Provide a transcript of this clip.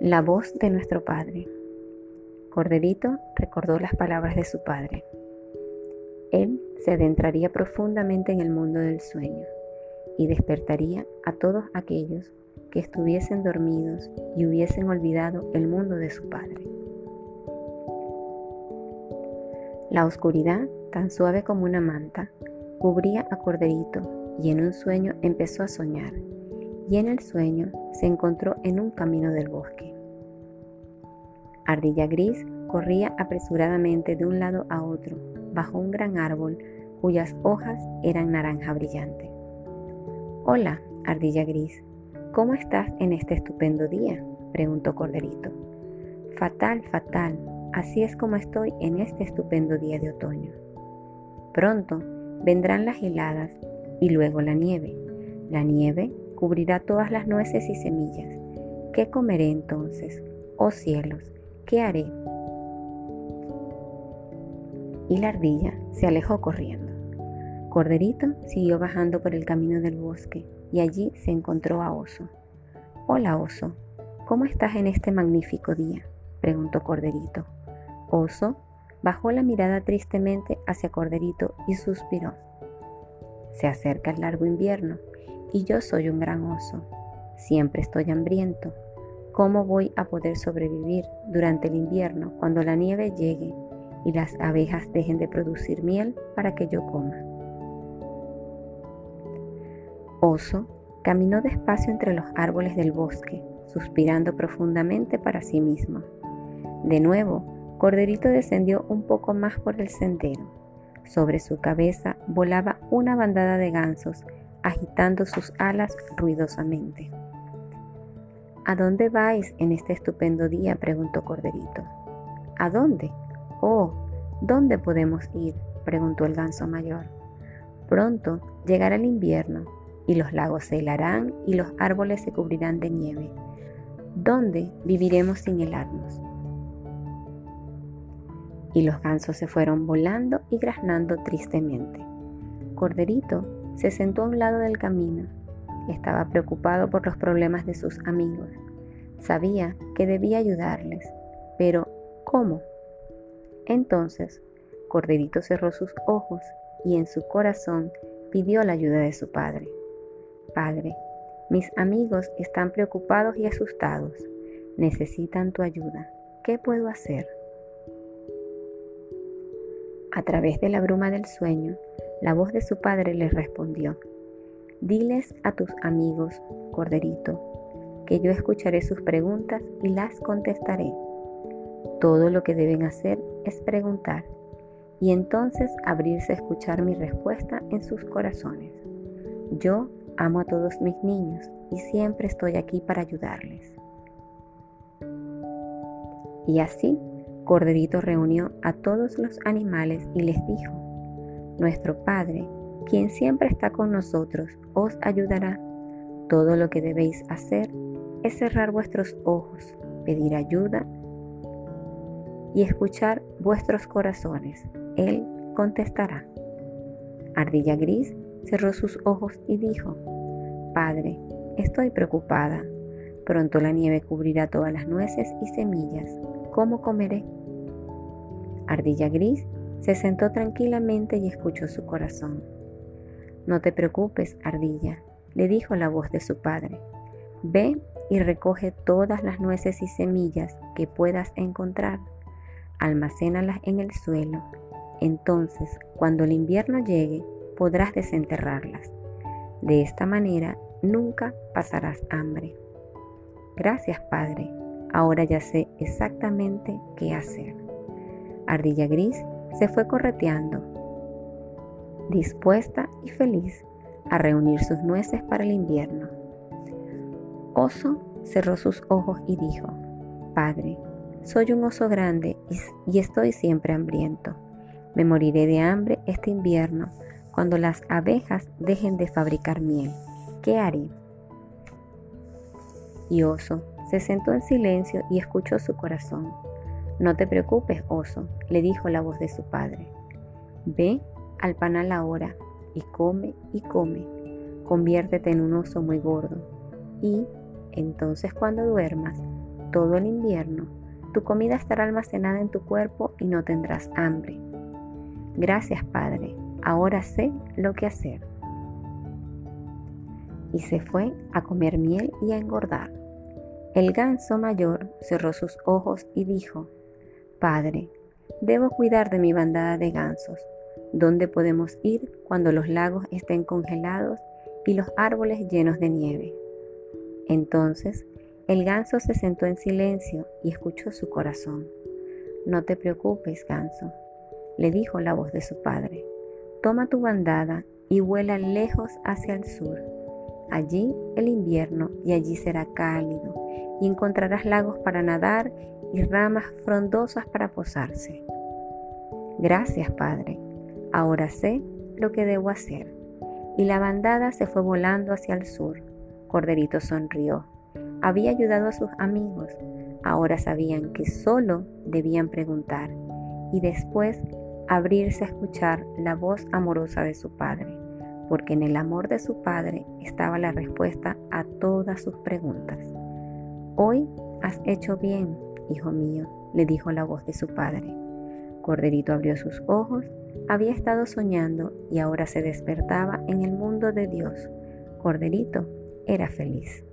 La voz de nuestro Padre. Corderito recordó las palabras de su padre. Él se adentraría profundamente en el mundo del sueño y despertaría a todos aquellos que estuviesen dormidos y hubiesen olvidado el mundo de su padre. La oscuridad, tan suave como una manta, cubría a Corderito y en un sueño empezó a soñar y en el sueño se encontró en un camino del bosque. Ardilla Gris corría apresuradamente de un lado a otro, bajo un gran árbol cuyas hojas eran naranja brillante. Hola, Ardilla Gris, ¿cómo estás en este estupendo día? preguntó Corderito. Fatal, fatal, así es como estoy en este estupendo día de otoño. Pronto vendrán las heladas y luego la nieve. La nieve cubrirá todas las nueces y semillas. ¿Qué comeré entonces? Oh cielos, ¿qué haré? Y la ardilla se alejó corriendo. Corderito siguió bajando por el camino del bosque y allí se encontró a Oso. Hola Oso, ¿cómo estás en este magnífico día? preguntó Corderito. Oso bajó la mirada tristemente hacia Corderito y suspiró. Se acerca el largo invierno y yo soy un gran oso. Siempre estoy hambriento. ¿Cómo voy a poder sobrevivir durante el invierno cuando la nieve llegue y las abejas dejen de producir miel para que yo coma? Oso caminó despacio entre los árboles del bosque, suspirando profundamente para sí mismo. De nuevo, Corderito descendió un poco más por el sendero. Sobre su cabeza volaba una bandada de gansos agitando sus alas ruidosamente. ¿A dónde vais en este estupendo día? preguntó Corderito. ¿A dónde? Oh, ¿dónde podemos ir? preguntó el ganso mayor. Pronto llegará el invierno y los lagos se helarán y los árboles se cubrirán de nieve. ¿Dónde viviremos sin helarnos? Y los gansos se fueron volando y graznando tristemente. Corderito se sentó a un lado del camino. Estaba preocupado por los problemas de sus amigos. Sabía que debía ayudarles, pero ¿cómo? Entonces, Corderito cerró sus ojos y en su corazón pidió la ayuda de su padre. Padre, mis amigos están preocupados y asustados. Necesitan tu ayuda. ¿Qué puedo hacer? A través de la bruma del sueño, la voz de su padre le respondió, Diles a tus amigos, Corderito, que yo escucharé sus preguntas y las contestaré. Todo lo que deben hacer es preguntar y entonces abrirse a escuchar mi respuesta en sus corazones. Yo amo a todos mis niños y siempre estoy aquí para ayudarles. Y así, Corderito reunió a todos los animales y les dijo, nuestro Padre, quien siempre está con nosotros, os ayudará. Todo lo que debéis hacer es cerrar vuestros ojos, pedir ayuda y escuchar vuestros corazones. Él contestará. Ardilla Gris cerró sus ojos y dijo, Padre, estoy preocupada. Pronto la nieve cubrirá todas las nueces y semillas. ¿Cómo comeré? Ardilla Gris se sentó tranquilamente y escuchó su corazón. No te preocupes, ardilla, le dijo la voz de su padre. Ve y recoge todas las nueces y semillas que puedas encontrar. Almacénalas en el suelo. Entonces, cuando el invierno llegue, podrás desenterrarlas. De esta manera, nunca pasarás hambre. Gracias, Padre. Ahora ya sé exactamente qué hacer. Ardilla Gris se fue correteando, dispuesta y feliz a reunir sus nueces para el invierno. Oso cerró sus ojos y dijo, Padre, soy un oso grande y, estoy siempre hambriento. Me moriré de hambre este invierno cuando las abejas dejen de fabricar miel. ¿Qué haré? Y Oso se sentó en silencio y escuchó su corazón. No te preocupes, oso, le dijo la voz de su padre. Ve al panal ahora y come y come. Conviértete en un oso muy gordo. Y entonces cuando duermas, todo el invierno, tu comida estará almacenada en tu cuerpo y no tendrás hambre. Gracias, Padre, ahora sé lo que hacer. Y se fue a comer miel y a engordar. El ganso mayor cerró sus ojos y dijo, Padre, debo cuidar de mi bandada de gansos. ¿Dónde podemos ir cuando los lagos estén congelados y los árboles llenos de nieve? Entonces el ganso se sentó en silencio y escuchó su corazón. No te preocupes, ganso, le dijo la voz de su padre. Toma tu bandada y vuela lejos hacia el sur. Allí el invierno y allí será cálido y encontrarás lagos para nadar y ramas frondosas para posarse. Gracias, Padre. Ahora sé lo que debo hacer. Y la bandada se fue volando hacia el sur. Corderito sonrió. Había ayudado a sus amigos. Ahora sabían que solo debían preguntar y después abrirse a escuchar la voz amorosa de su padre, porque en el amor de su padre estaba la respuesta a todas sus preguntas. Hoy has hecho bien, hijo mío, le dijo la voz de su padre. Corderito abrió sus ojos, había estado soñando y ahora se despertaba en el mundo de Dios. Corderito era feliz.